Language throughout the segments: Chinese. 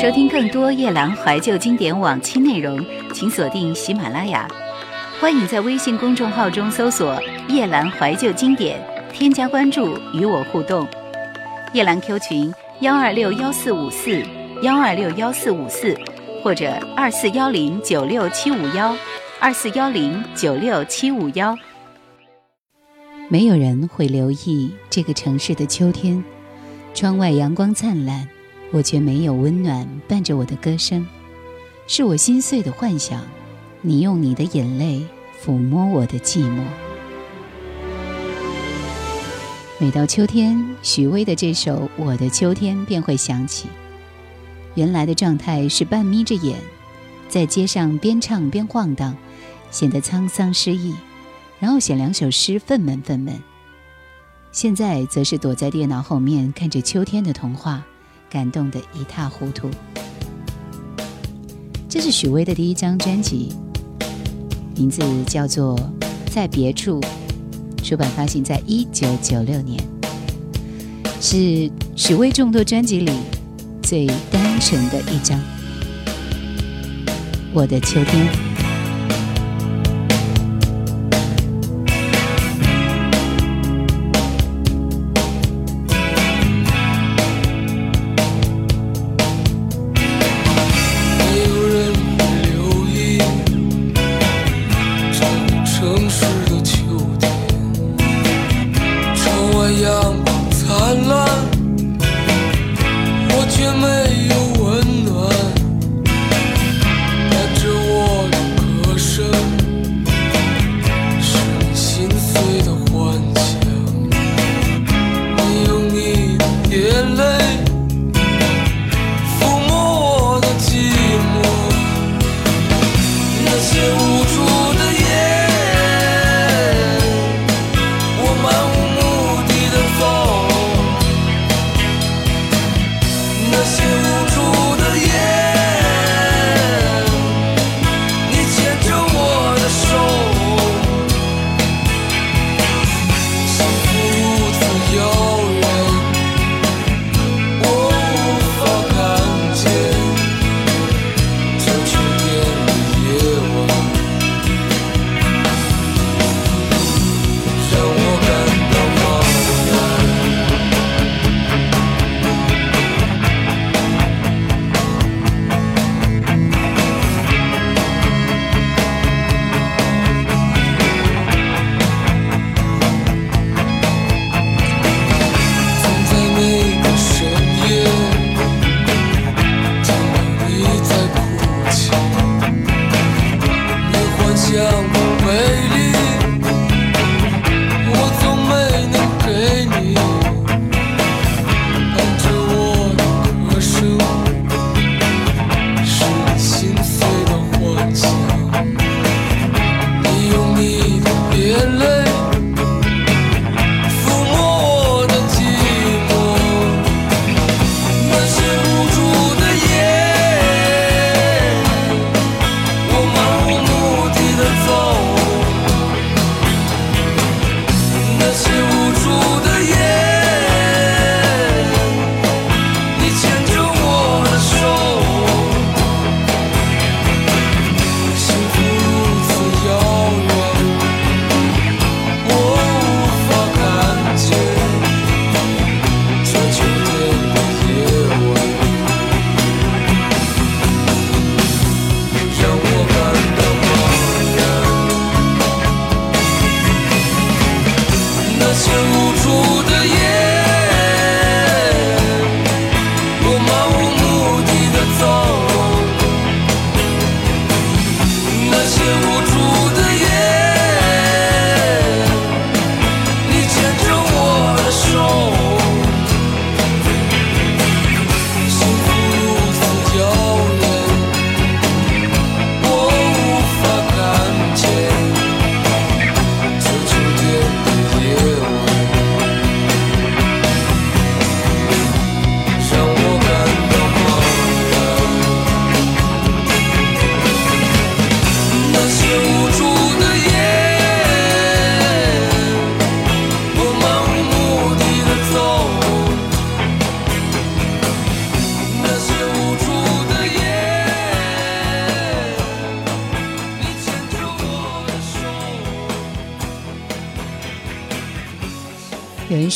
收听更多夜兰怀旧经典往期内容，请锁定喜马拉雅。欢迎在微信公众号中搜索“夜兰怀旧经典”，添加关注与我互动。夜兰 Q 群：幺二六幺四五四幺二六幺四五四，或者二四幺零九六七五幺二四幺零九六七五幺。没有人会留意这个城市的秋天，窗外阳光灿烂。我却没有温暖伴着我的歌声，是我心碎的幻想。你用你的眼泪抚摸我的寂寞。每到秋天，许巍的这首《我的秋天》便会响起。原来的状态是半眯着眼，在街上边唱边晃荡，显得沧桑失意，然后写两首诗愤懑愤懑。现在则是躲在电脑后面看着秋天的童话。感动得一塌糊涂。这是许巍的第一张专辑，名字叫做《在别处》，出版发行在一九九六年，是许巍众多专辑里最单纯的一张。我的秋天。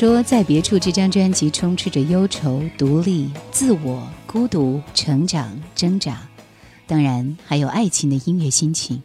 说，《在别处》这张专辑充斥着忧愁、独立、自我、孤独、成长、挣扎，当然还有爱情的音乐心情。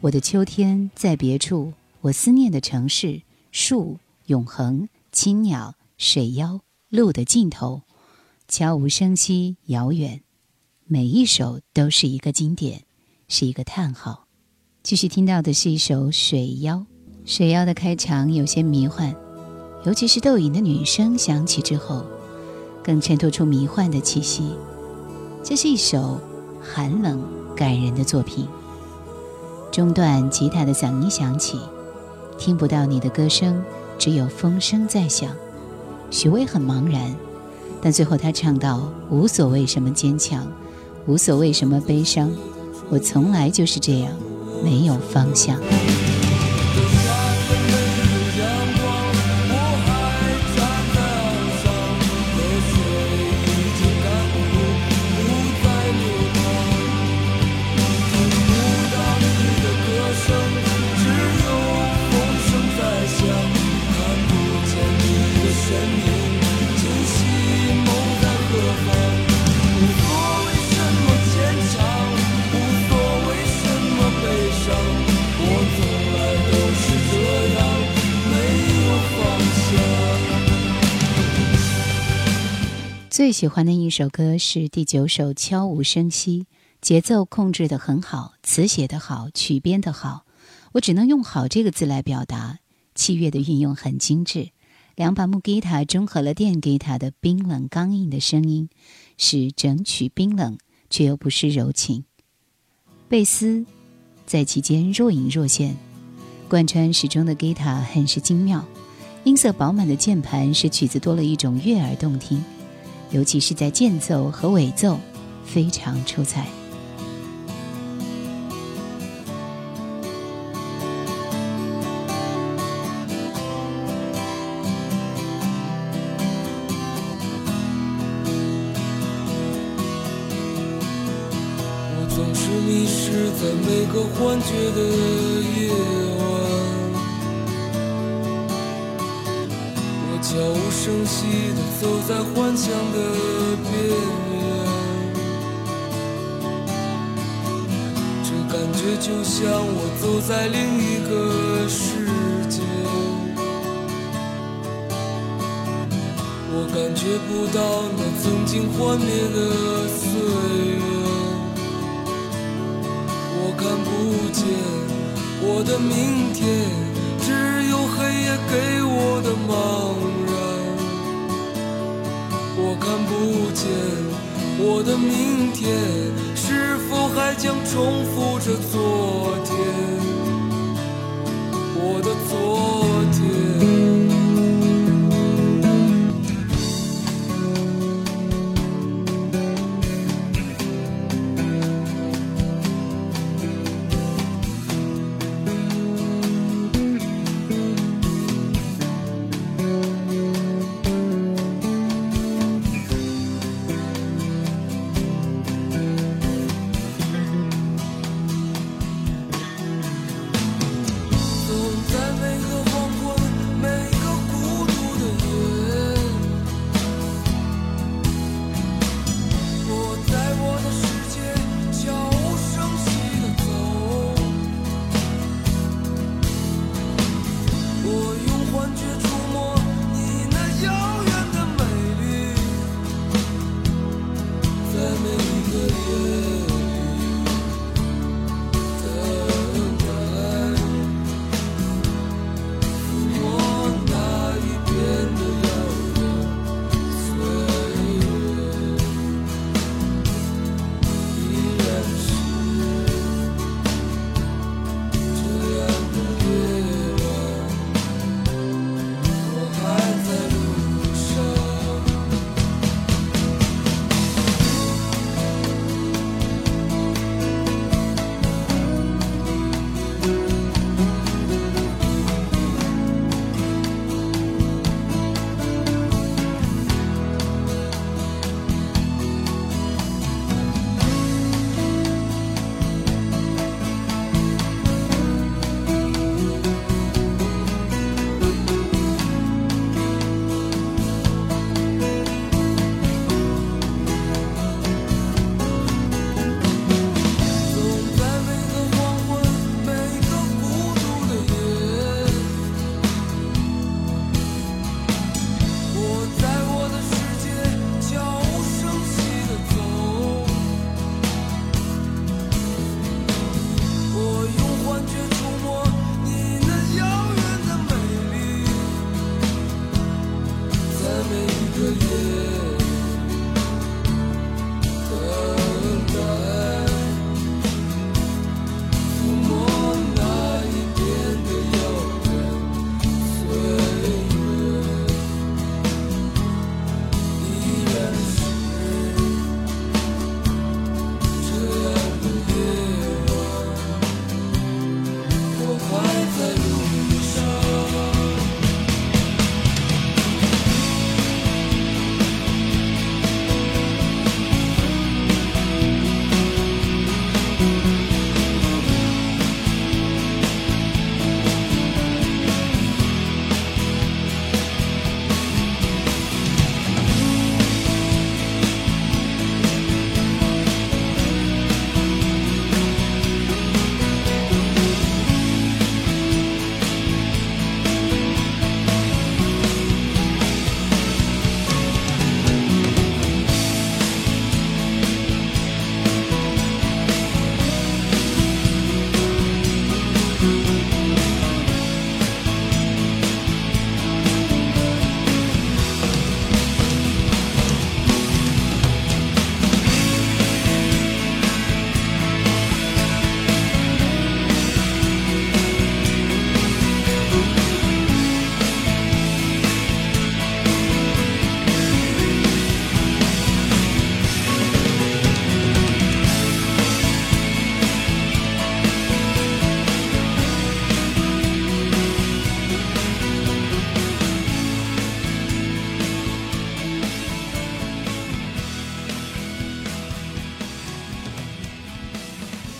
我的秋天在别处，我思念的城市，树、永恒、青鸟、水妖、路的尽头，悄无声息，遥远。每一首都是一个经典，是一个叹号。继续听到的是一首《水妖》，《水妖》的开场有些迷幻，尤其是窦颖的女声响起之后，更衬托出迷幻的气息。这是一首寒冷感人的作品。中段吉他的嗓音响起，听不到你的歌声，只有风声在响。许巍很茫然，但最后他唱到：“无所谓什么坚强。”无所谓什么悲伤，我从来就是这样，没有方向。最喜欢的一首歌是第九首《悄无声息》，节奏控制的很好，词写的好，曲编的好，我只能用“好”这个字来表达。器乐的运用很精致，两把木吉他中和了电吉他的冰冷刚硬的声音，使整曲冰冷却又不失柔情。贝斯在其间若隐若现，贯穿始终的吉他很是精妙，音色饱满的键盘使曲子多了一种悦耳动听。尤其是在间奏和尾奏，非常出彩。我总是迷失在每个幻觉的夜。悄无声息地走在幻想的边缘，这感觉就像我走在另一个世界。我感觉不到那曾经幻灭的岁月，我看不见我的明天，只有黑夜给我的茫。不见我的明天，是否还将重复着昨天？我的昨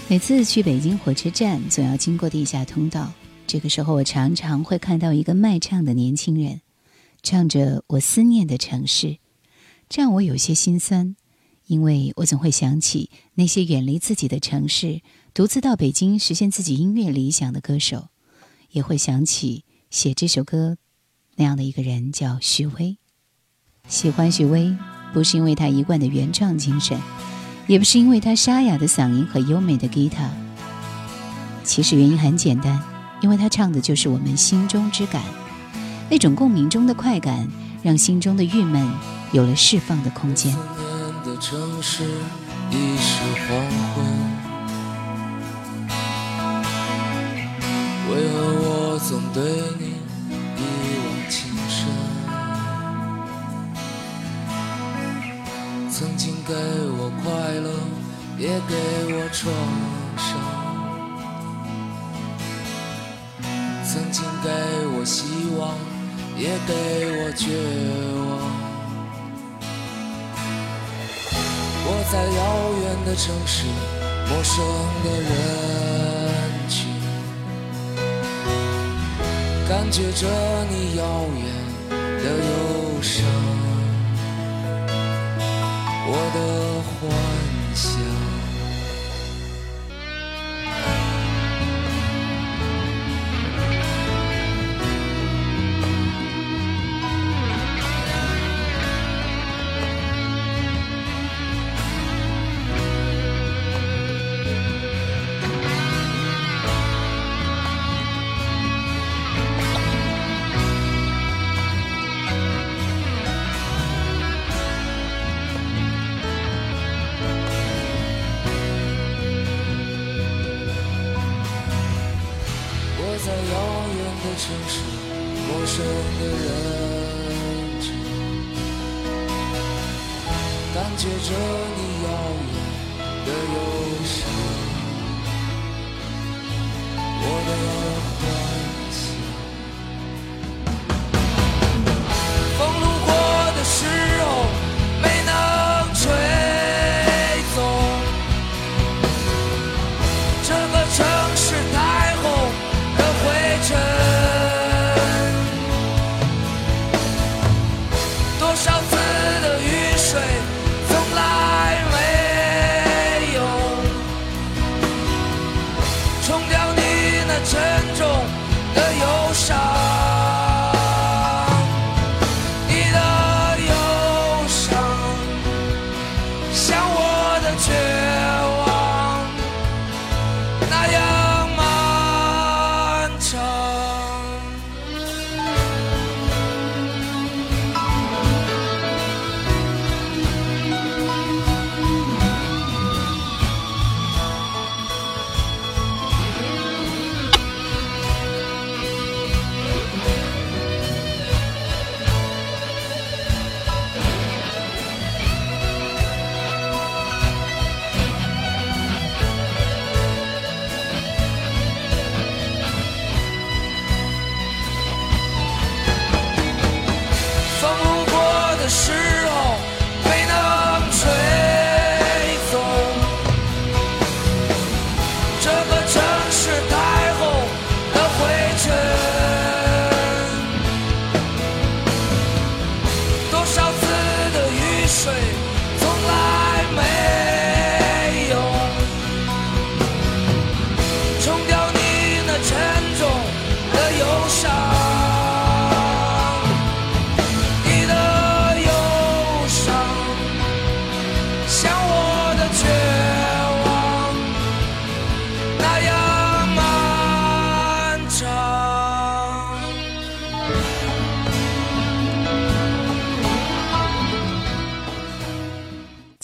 每次去北京火车站，总要经过地下通道。这个时候，我常常会看到一个卖唱的年轻人，唱着我思念的城市，这让我有些心酸，因为我总会想起那些远离自己的城市，独自到北京实现自己音乐理想的歌手，也会想起写这首歌那样的一个人，叫许巍。喜欢许巍，不是因为他一贯的原创精神。也不是因为他沙哑的嗓音和优美的吉他，其实原因很简单，因为他唱的就是我们心中之感，那种共鸣中的快感，让心中的郁闷有了释放的空间。为何我总对你给我。快乐也给我创伤，曾经给我希望，也给我绝望。我在遥远的城市，陌生的人群，感觉着你遥远的忧伤。我的花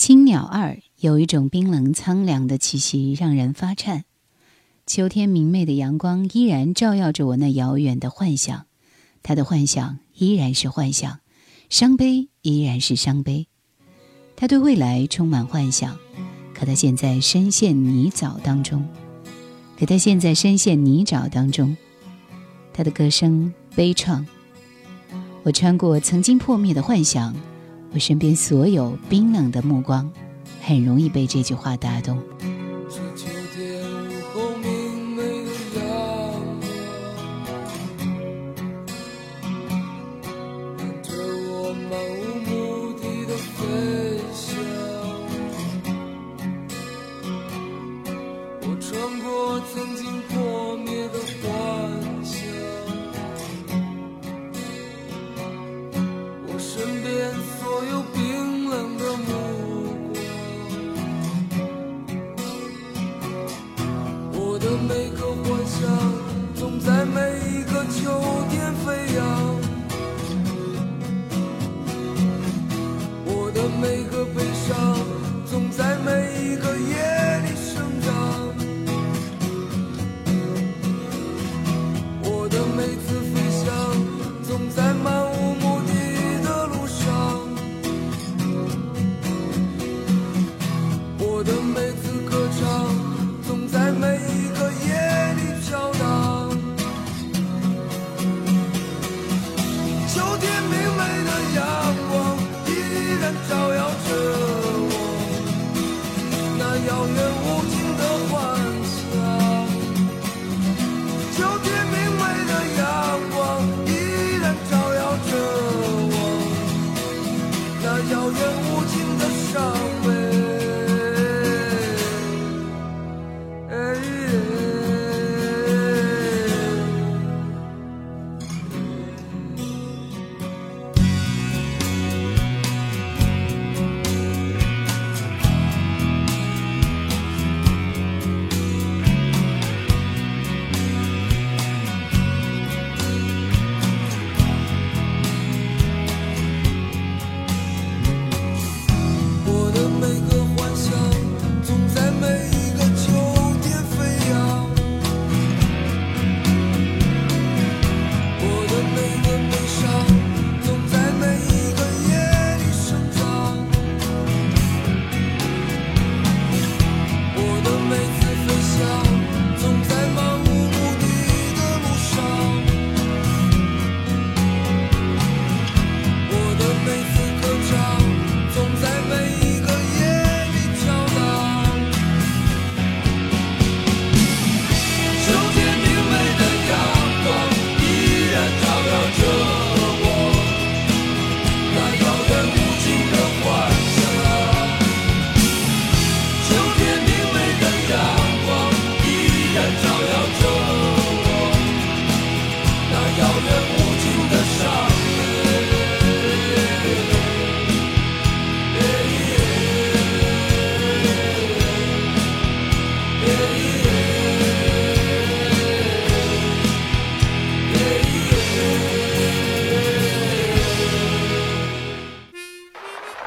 青鸟二有一种冰冷苍凉的气息，让人发颤。秋天明媚的阳光依然照耀着我那遥远的幻想，他的幻想依然是幻想，伤悲依然是伤悲。他对未来充满幻想，可他现在深陷泥沼当中。可他现在深陷泥沼当中，他的歌声悲怆。我穿过曾经破灭的幻想，我身边所有冰冷的目光。很容易被这句话打动。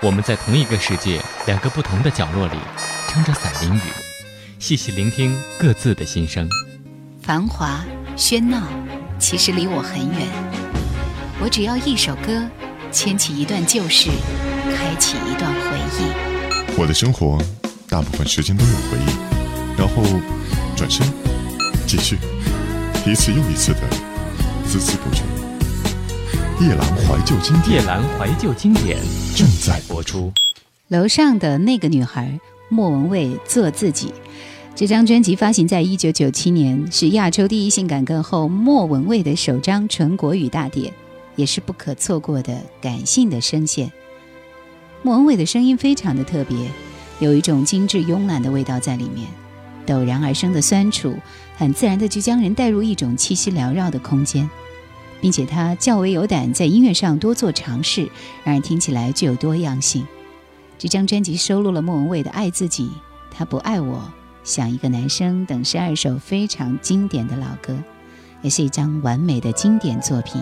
我们在同一个世界，两个不同的角落里，撑着伞淋雨，细细聆听各自的心声。繁华喧闹，其实离我很远。我只要一首歌，牵起一段旧事，开启一段回忆。我的生活，大部分时间都有回忆，然后转身继续，一次又一次的孜孜不倦。夜阑怀旧经典夜阑怀旧经典正在播出。楼上的那个女孩，莫文蔚做自己。这张专辑发行在一九九七年，是亚洲第一性感歌后莫文蔚的首张纯国语大碟，也是不可错过的感性的声线。莫文蔚的声音非常的特别，有一种精致慵懒的味道在里面，陡然而生的酸楚，很自然的就将人带入一种气息缭绕的空间，并且她较为有胆，在音乐上多做尝试，让人听起来具有多样性。这张专辑收录了莫文蔚的《爱自己》《他不爱我》《想一个男生》等十二首非常经典的老歌，也是一张完美的经典作品。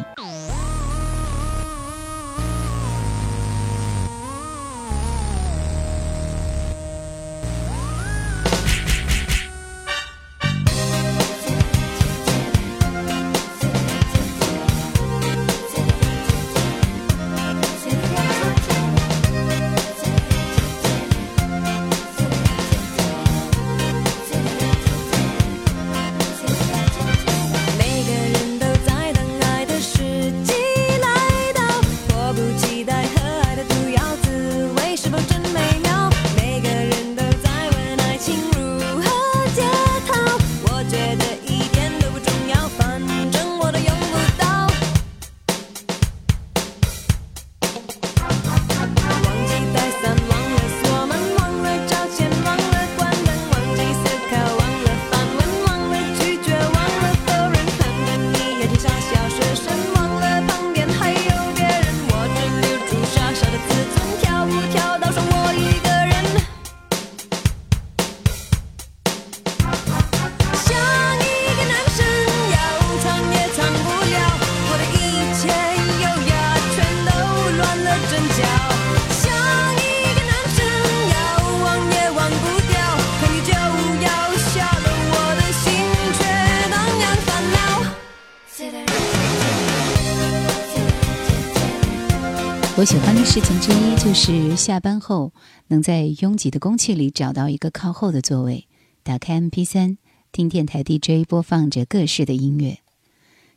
我喜欢的事情之一就是下班后能在拥挤的公汽里找到一个靠后的座位，打开 MP3，听电台 DJ 播放着各式的音乐。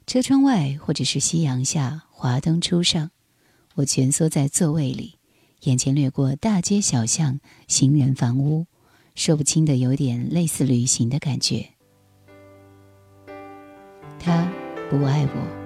车窗外或者是夕阳下，华灯初上，我蜷缩在座位里，眼前掠过大街小巷、行人房屋，说不清的有点类似旅行的感觉。他不爱我。